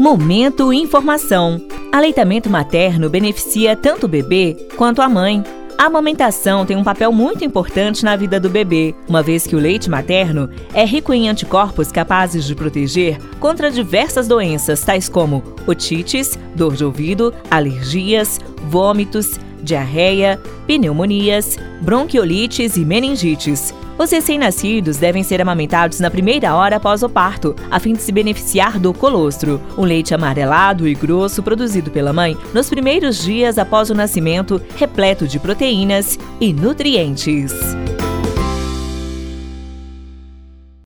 Momento Informação. Aleitamento materno beneficia tanto o bebê quanto a mãe. A amamentação tem um papel muito importante na vida do bebê, uma vez que o leite materno é rico em anticorpos capazes de proteger contra diversas doenças, tais como otites, dor de ouvido, alergias, vômitos, diarreia, pneumonias, bronquiolites e meningites. Os recém-nascidos devem ser amamentados na primeira hora após o parto, a fim de se beneficiar do colostro, um leite amarelado e grosso produzido pela mãe nos primeiros dias após o nascimento, repleto de proteínas e nutrientes.